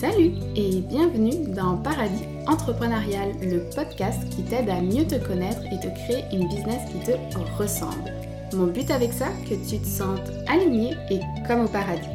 Salut et bienvenue dans Paradis Entrepreneurial, le podcast qui t'aide à mieux te connaître et te créer une business qui te ressemble. Mon but avec ça, que tu te sentes aligné et comme au paradis.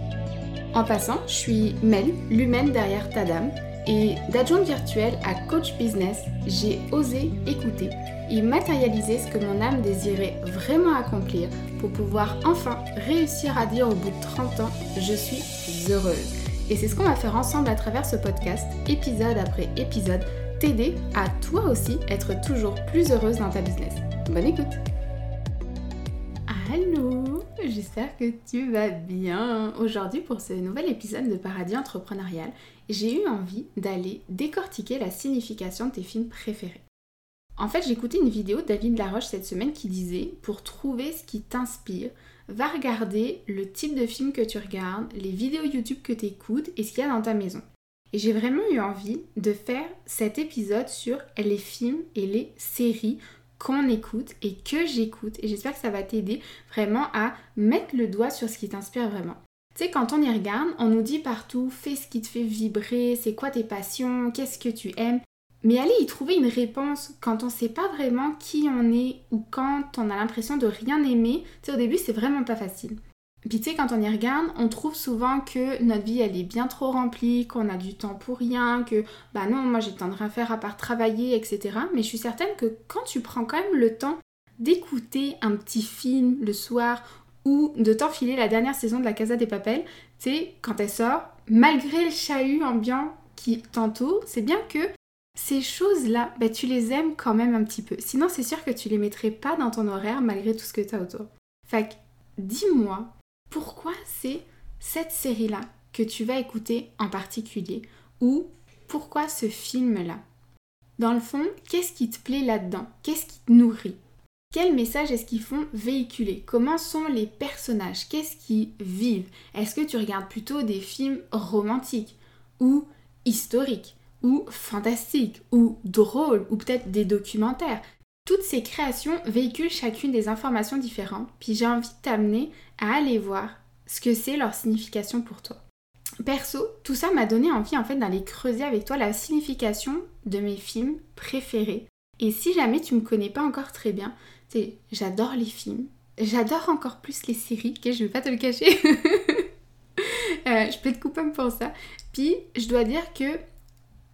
En passant, je suis Mel, l'humaine derrière ta dame, et d'adjointe virtuelle à coach business, j'ai osé écouter et matérialiser ce que mon âme désirait vraiment accomplir pour pouvoir enfin réussir à dire au bout de 30 ans, je suis heureuse. Et c'est ce qu'on va faire ensemble à travers ce podcast, épisode après épisode, t'aider à toi aussi être toujours plus heureuse dans ta business. Bonne écoute Allô J'espère que tu vas bien. Aujourd'hui pour ce nouvel épisode de Paradis Entrepreneurial, j'ai eu envie d'aller décortiquer la signification de tes films préférés. En fait, j'ai écouté une vidéo de David Laroche cette semaine qui disait pour trouver ce qui t'inspire, va regarder le type de film que tu regardes, les vidéos YouTube que tu écoutes et ce qu'il y a dans ta maison. Et j'ai vraiment eu envie de faire cet épisode sur les films et les séries qu'on écoute et que j'écoute. Et j'espère que ça va t'aider vraiment à mettre le doigt sur ce qui t'inspire vraiment. Tu sais, quand on y regarde, on nous dit partout, fais ce qui te fait vibrer, c'est quoi tes passions, qu'est-ce que tu aimes. Mais aller y trouver une réponse quand on ne sait pas vraiment qui on est ou quand on a l'impression de rien aimer, au début, c'est vraiment pas facile. Puis tu sais, quand on y regarde, on trouve souvent que notre vie, elle est bien trop remplie, qu'on a du temps pour rien, que bah non, moi j'ai temps de rien faire à part travailler, etc. Mais je suis certaine que quand tu prends quand même le temps d'écouter un petit film le soir ou de t'enfiler la dernière saison de la Casa des Papels, tu sais, quand elle sort, malgré le chahut ambiant qui t'entoure, c'est bien que ces choses-là, bah, tu les aimes quand même un petit peu. Sinon, c'est sûr que tu les mettrais pas dans ton horaire malgré tout ce que tu as autour. Fait dis-moi, pourquoi c'est cette série-là que tu vas écouter en particulier? Ou pourquoi ce film-là? Dans le fond, qu'est-ce qui te plaît là-dedans? Qu'est-ce qui te nourrit? Quel message est-ce qu'ils font véhiculer? Comment sont les personnages? Qu'est-ce qu'ils vivent? Est-ce que tu regardes plutôt des films romantiques ou historiques? Ou fantastiques ou drôles ou peut-être des documentaires toutes ces créations véhiculent chacune des informations différentes, puis j'ai envie de t'amener à aller voir ce que c'est leur signification pour toi. Perso, tout ça m'a donné envie en fait d'aller creuser avec toi la signification de mes films préférés. Et si jamais tu me connais pas encore très bien, sais, j'adore les films, j'adore encore plus les séries, ok, je vais pas te le cacher. Euh, je peux te couper pour ça. Puis je dois dire que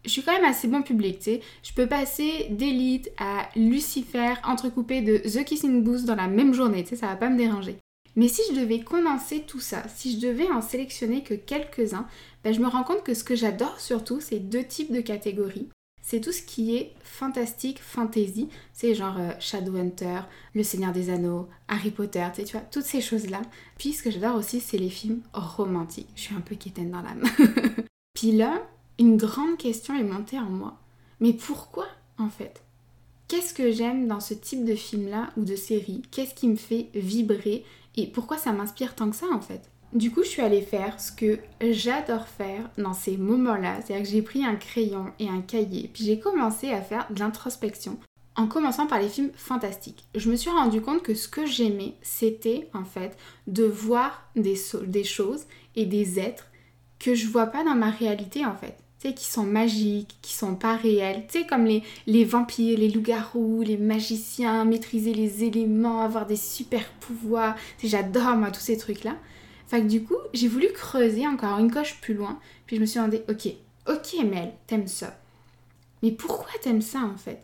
je suis quand même assez bon public, tu sais. Je peux passer d'Elite à Lucifer entrecoupé de The Kissing Booth dans la même journée, tu sais, ça va pas me déranger. Mais si je devais condenser tout ça, si je devais en sélectionner que quelques-uns, ben je me rends compte que ce que j'adore surtout, c'est deux types de catégories. C'est tout ce qui est fantastique, fantasy, c'est genre euh, Shadowhunter, Le Seigneur des Anneaux, Harry Potter, tu, tu vois, toutes ces choses-là. Puis ce que j'adore aussi, c'est les films romantiques. Je suis un peu quétaine dans l'âme. Puis là, une grande question est montée en moi. Mais pourquoi en fait? Qu'est-ce que j'aime dans ce type de film-là ou de série? Qu'est-ce qui me fait vibrer? Et pourquoi ça m'inspire tant que ça en fait? Du coup, je suis allée faire ce que j'adore faire dans ces moments-là. C'est-à-dire que j'ai pris un crayon et un cahier, puis j'ai commencé à faire de l'introspection en commençant par les films fantastiques. Je me suis rendu compte que ce que j'aimais, c'était en fait de voir des, choses et des êtres que je vois pas dans ma réalité en fait qui sont magiques, qui sont pas réels, tu sais, comme les, vampires, les loups-garous, les magiciens, maîtriser les éléments, avoir des super pouvoirs, j'adore moi tous ces trucs-là. Fait du coup, j'ai voulu creuser encore une coche plus loin, puis je me suis demandé, ok, ok Mel, t'aimes ça. Mais pourquoi t'aimes ça en fait?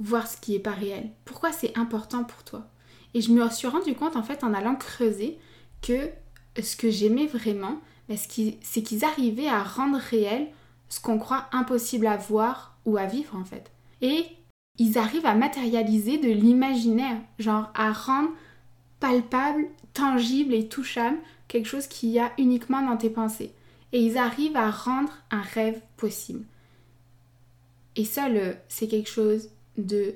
Voir ce qui est pas réel. Pourquoi c'est important pour toi? Et je me suis rendu compte en fait en allant creuser que ce que j'aimais vraiment, c'est qu'ils arrivaient à rendre réel ce qu'on croit impossible à voir ou à vivre en fait. Et ils arrivent à matérialiser de l'imaginaire, genre à rendre palpable, tangible et touchable quelque chose qu'il y a uniquement dans tes pensées. Et ils arrivent à rendre un rêve possible. Et ça, c'est quelque chose de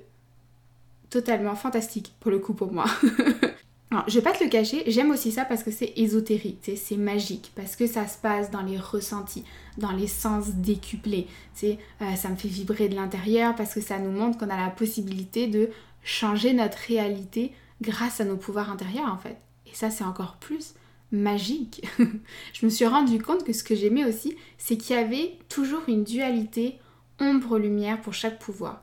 totalement fantastique pour le coup pour moi. Je vais pas te le cacher, j'aime aussi ça parce que c'est ésotérique, c'est magique, parce que ça se passe dans les ressentis, dans les sens décuplés. Euh, ça me fait vibrer de l'intérieur parce que ça nous montre qu'on a la possibilité de changer notre réalité grâce à nos pouvoirs intérieurs en fait. Et ça, c'est encore plus magique. je me suis rendu compte que ce que j'aimais aussi, c'est qu'il y avait toujours une dualité ombre-lumière pour chaque pouvoir.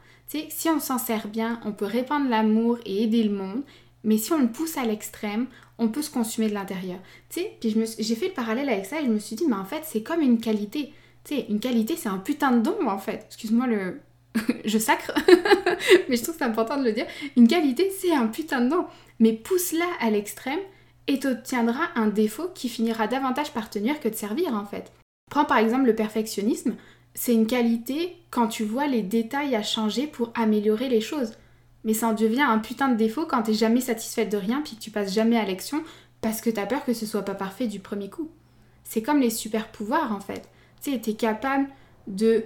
Si on s'en sert bien, on peut répandre l'amour et aider le monde, mais si on le pousse à l'extrême, on peut se consumer de l'intérieur. Tu sais, puis j'ai fait le parallèle avec ça et je me suis dit, mais en fait, c'est comme une qualité. Tu sais, une qualité, c'est un putain de don, en fait. Excuse-moi le... je sacre, mais je trouve c'est important de le dire. Une qualité, c'est un putain de don. Mais pousse-la à l'extrême et t'obtiendras un défaut qui finira davantage par tenir que de servir, en fait. Prends par exemple le perfectionnisme. C'est une qualité quand tu vois les détails à changer pour améliorer les choses mais ça en devient un putain de défaut quand t'es jamais satisfaite de rien puis que tu passes jamais à l'action parce que t'as peur que ce soit pas parfait du premier coup. C'est comme les super pouvoirs en fait. Tu sais, t'es capable de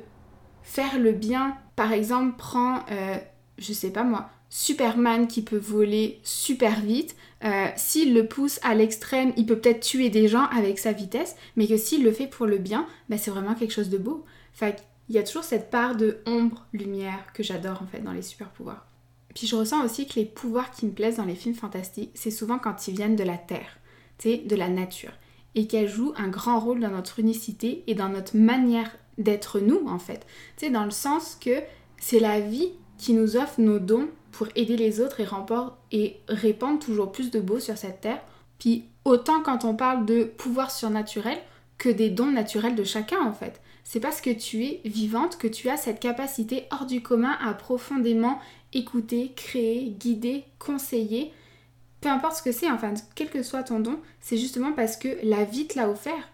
faire le bien. Par exemple, prends, euh, je sais pas moi, Superman qui peut voler super vite. Euh, s'il le pousse à l'extrême, il peut peut-être tuer des gens avec sa vitesse, mais que s'il le fait pour le bien, bah, c'est vraiment quelque chose de beau. Fait il y a toujours cette part de ombre-lumière que j'adore en fait dans les super pouvoirs. Puis je ressens aussi que les pouvoirs qui me plaisent dans les films fantastiques, c'est souvent quand ils viennent de la Terre, tu sais, de la nature, et qu'elles jouent un grand rôle dans notre unicité et dans notre manière d'être nous, en fait. Tu sais, dans le sens que c'est la vie qui nous offre nos dons pour aider les autres et, et répandre toujours plus de beau sur cette Terre. Puis autant quand on parle de pouvoir surnaturel que des dons naturels de chacun, en fait c'est parce que tu es vivante que tu as cette capacité hors du commun à profondément écouter, créer, guider, conseiller. Peu importe ce que c'est, enfin, quel que soit ton don, c'est justement parce que la vie te l'a offert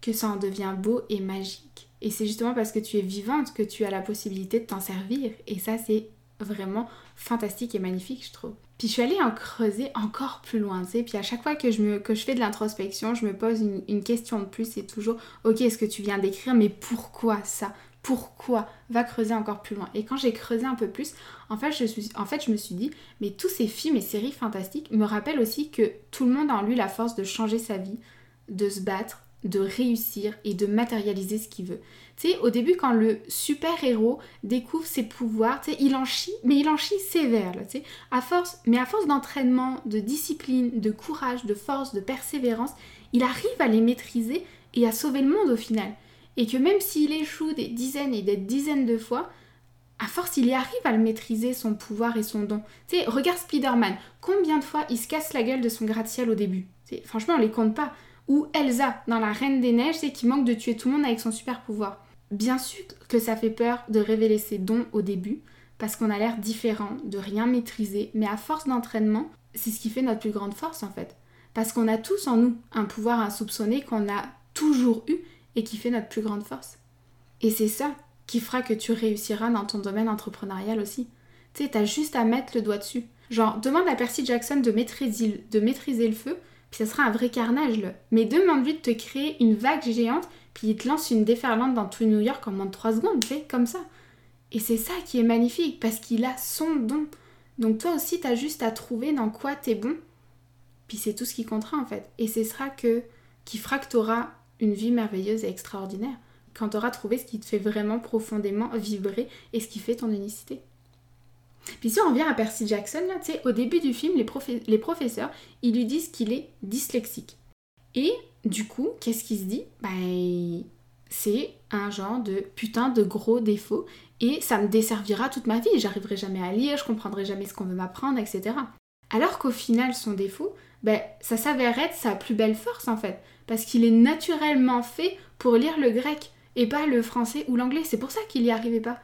que ça en devient beau et magique. Et c'est justement parce que tu es vivante que tu as la possibilité de t'en servir. Et ça, c'est vraiment fantastique et magnifique, je trouve. Puis je suis allée en creuser encore plus loin, tu sais. Puis à chaque fois que je, fais de l'introspection, je me pose une, question de plus. C'est toujours, ok, est-ce que tu viens d'écrire, mais pourquoi ça? Pourquoi Va creuser encore plus loin. Et quand j'ai creusé un peu plus, en fait, je me suis dit, mais tous ces films et séries fantastiques me rappellent aussi que tout le monde a en lui la force de changer sa vie, de se battre, de réussir et de matérialiser ce qu'il veut. Tu sais, au début, quand le super-héros découvre ses pouvoirs, tu sais, il en chie, mais il en chie sévère, tu sais. À force, mais à force d'entraînement, de discipline, de courage, de force, de persévérance, il arrive à les maîtriser et à sauver le monde au final. Et que même s'il échoue des dizaines et des dizaines de fois, à force, il y arrive à le maîtriser, son pouvoir et son don. Tu sais, regarde Spider-Man. Combien de fois il se casse la gueule de son gratte-ciel au début Franchement, on les compte pas ou Elsa dans La Reine des Neiges, c'est qui manque de tuer tout le monde avec son super pouvoir. Bien sûr que ça fait peur de révéler ses dons au début, parce qu'on a l'air différent, de rien maîtriser, mais à force d'entraînement, c'est ce qui fait notre plus grande force en fait. Parce qu'on a tous en nous un pouvoir insoupçonné qu'on a toujours eu et qui fait notre plus grande force. Et c'est ça qui fera que tu réussiras dans ton domaine entrepreneurial aussi. Tu sais, t'as juste à mettre le doigt dessus. Genre, demande à Percy Jackson de maîtriser, le feu, puis ça sera un vrai carnage. Mais demande-lui de te créer une vague géante, puis il te lance une déferlante dans tout New York en moins de 3 secondes, tu sais, comme ça. Et c'est ça qui est magnifique, parce qu'il a son don. Donc toi aussi, t'as juste à trouver dans quoi t'es bon. Puis c'est tout ce qui comptera en fait. Et ce sera que qui fera que t'auras une vie merveilleuse et extraordinaire. Quand t'auras trouvé ce qui te fait vraiment profondément vibrer et ce qui fait ton unicité. Puis si on revient à Percy Jackson, au début du film, les, les professeurs, ils lui disent qu'il est dyslexique. Et du coup, qu'est-ce qu'il se dit? Ben, c'est un genre de putain de gros défaut et ça me desservira toute ma vie. J'arriverai jamais à lire, je comprendrai jamais ce qu'on veut m'apprendre, etc. Alors qu'au final, son défaut, ben, ça s'avère être sa plus belle force en fait. Parce qu'il est naturellement fait pour lire le grec et pas le français ou l'anglais. C'est pour ça qu'il n'y arrivait pas.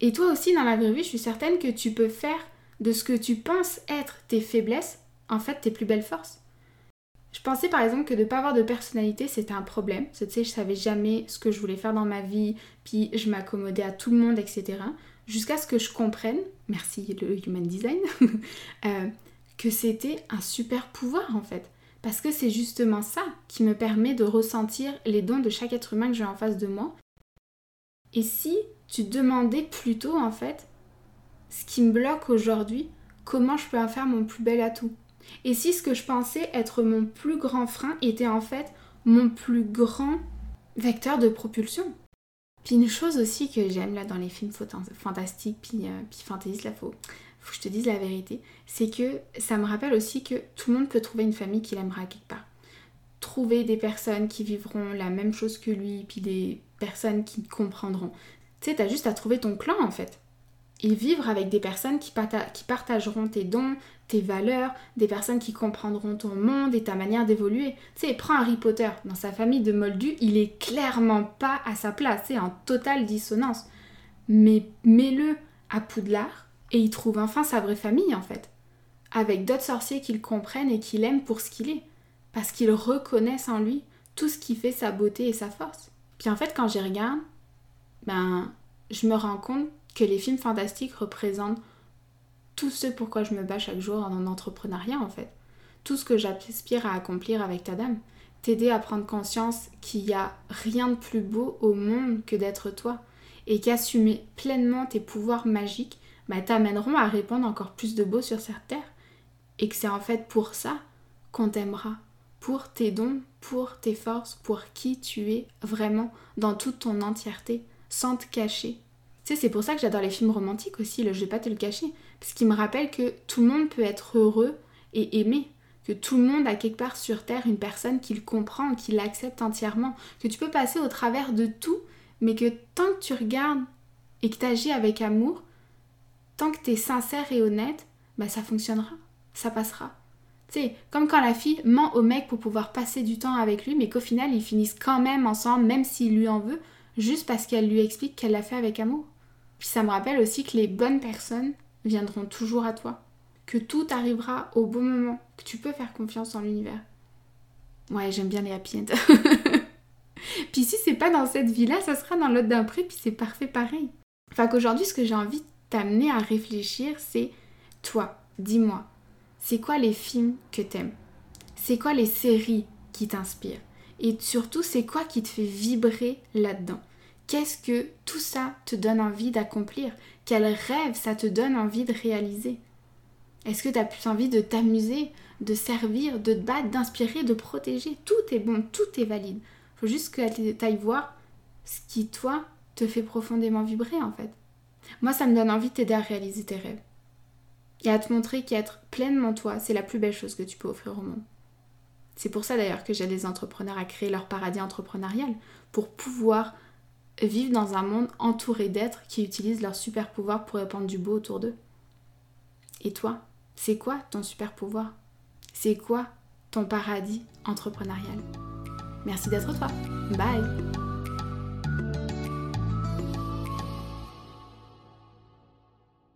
Et toi aussi, dans la vraie vie, je suis certaine que tu peux faire de ce que tu penses être tes faiblesses, en fait, tes plus belles forces. Je pensais par exemple que de ne pas avoir de personnalité, c'était un problème. Tu sais, je savais jamais ce que je voulais faire dans ma vie, puis je m'accommodais à tout le monde, etc. Jusqu'à ce que je comprenne, merci le human design, euh, que c'était un super pouvoir en fait. Parce que c'est justement ça qui me permet de ressentir les dons de chaque être humain que j'ai en face de moi. Et si tu demandais plutôt en fait ce qui me bloque aujourd'hui, comment je peux en faire mon plus bel atout? Et si ce que je pensais être mon plus grand frein était en fait mon plus grand vecteur de propulsion? Puis une chose aussi que j'aime là dans les films fantastiques, puis, euh, puis fantasy, là faut que je te dise la vérité, c'est que ça me rappelle aussi que tout le monde peut trouver une famille qu'il aimera quelque part. trouver des personnes qui vivront la même chose que lui, puis des personnes qui comprendront. Tu sais, t'as juste à trouver ton clan en fait. Et vivre avec des personnes qui, qui partageront tes dons, tes valeurs, des personnes qui comprendront ton monde et ta manière d'évoluer. Tu sais, prends Harry Potter. Dans sa famille de Moldus, il est clairement pas à sa place, c'est en totale dissonance. Mais mets-le à Poudlard et il trouve enfin sa vraie famille en fait. Avec d'autres sorciers qu'il comprennent et qu'il aime pour ce qu'il est. Parce qu'ils reconnaissent en lui tout ce qui fait sa beauté et sa force. Puis en fait, quand j'y regarde, ben, je me rends compte que les films fantastiques représentent tout ce pourquoi je me bats chaque jour en entrepreneuriat en fait. Tout ce que j'aspire à accomplir avec ta dame. T'aider à prendre conscience qu'il n'y a rien de plus beau au monde que d'être toi. Et qu'assumer pleinement tes pouvoirs magiques bah, t'amèneront à répondre encore plus de beau sur cette terre. Et que c'est en fait pour ça qu'on t'aimera. Pour tes dons, pour tes forces, pour qui tu es vraiment dans toute ton entièreté, sans te cacher, tu sais, c'est pour ça que j'adore les films romantiques aussi, le je vais pas te le cacher. Parce qu'ils me rappellent que tout le monde peut être heureux et aimé. Que tout le monde a quelque part sur Terre une personne qui le comprend, qui l'accepte entièrement. Que tu peux passer au travers de tout, mais que tant que tu regardes et que tu agis avec amour, tant que tu es sincère et honnête, bah ça fonctionnera. Ça passera. Sais, comme quand la fille ment au mec pour pouvoir passer du temps avec lui, mais qu'au final ils finissent quand même ensemble, même s'il lui en veut, juste parce qu'elle lui explique qu'elle l'a fait avec amour. Puis ça me rappelle aussi que les bonnes personnes viendront toujours à toi. Que tout arrivera au bon moment. Que tu peux faire confiance en l'univers. Ouais, j'aime bien les happy end. puis si c'est pas dans cette vie-là, ça sera dans l'autre d'après, puis c'est parfait pareil. Enfin qu'aujourd'hui, ce que j'ai envie t'amener à réfléchir, c'est toi, dis-moi, c'est quoi les films que t'aimes? C'est quoi les séries qui t'inspirent? Et surtout, c'est quoi qui te fait vibrer là-dedans? Qu'est-ce que tout ça te donne envie d'accomplir? Quel rêve ça te donne envie de réaliser? Est-ce que tu as plus envie de t'amuser, de servir, de te battre, d'inspirer, de protéger? Tout est bon, tout est valide. Faut juste que tu ailles voir ce qui, toi, te fait profondément vibrer en fait. Moi, ça me donne envie de t'aider à réaliser tes rêves. Et à te montrer qu'être pleinement toi, c'est la plus belle chose que tu peux offrir au monde. C'est pour ça d'ailleurs que j'aide les entrepreneurs à créer leur paradis entrepreneurial, pour pouvoir vivent dans un monde entouré d'êtres qui utilisent leur super pouvoir pour répandre du beau autour d'eux. Et toi, c'est quoi ton super pouvoir C'est quoi ton paradis entrepreneurial? Merci d'être toi. Bye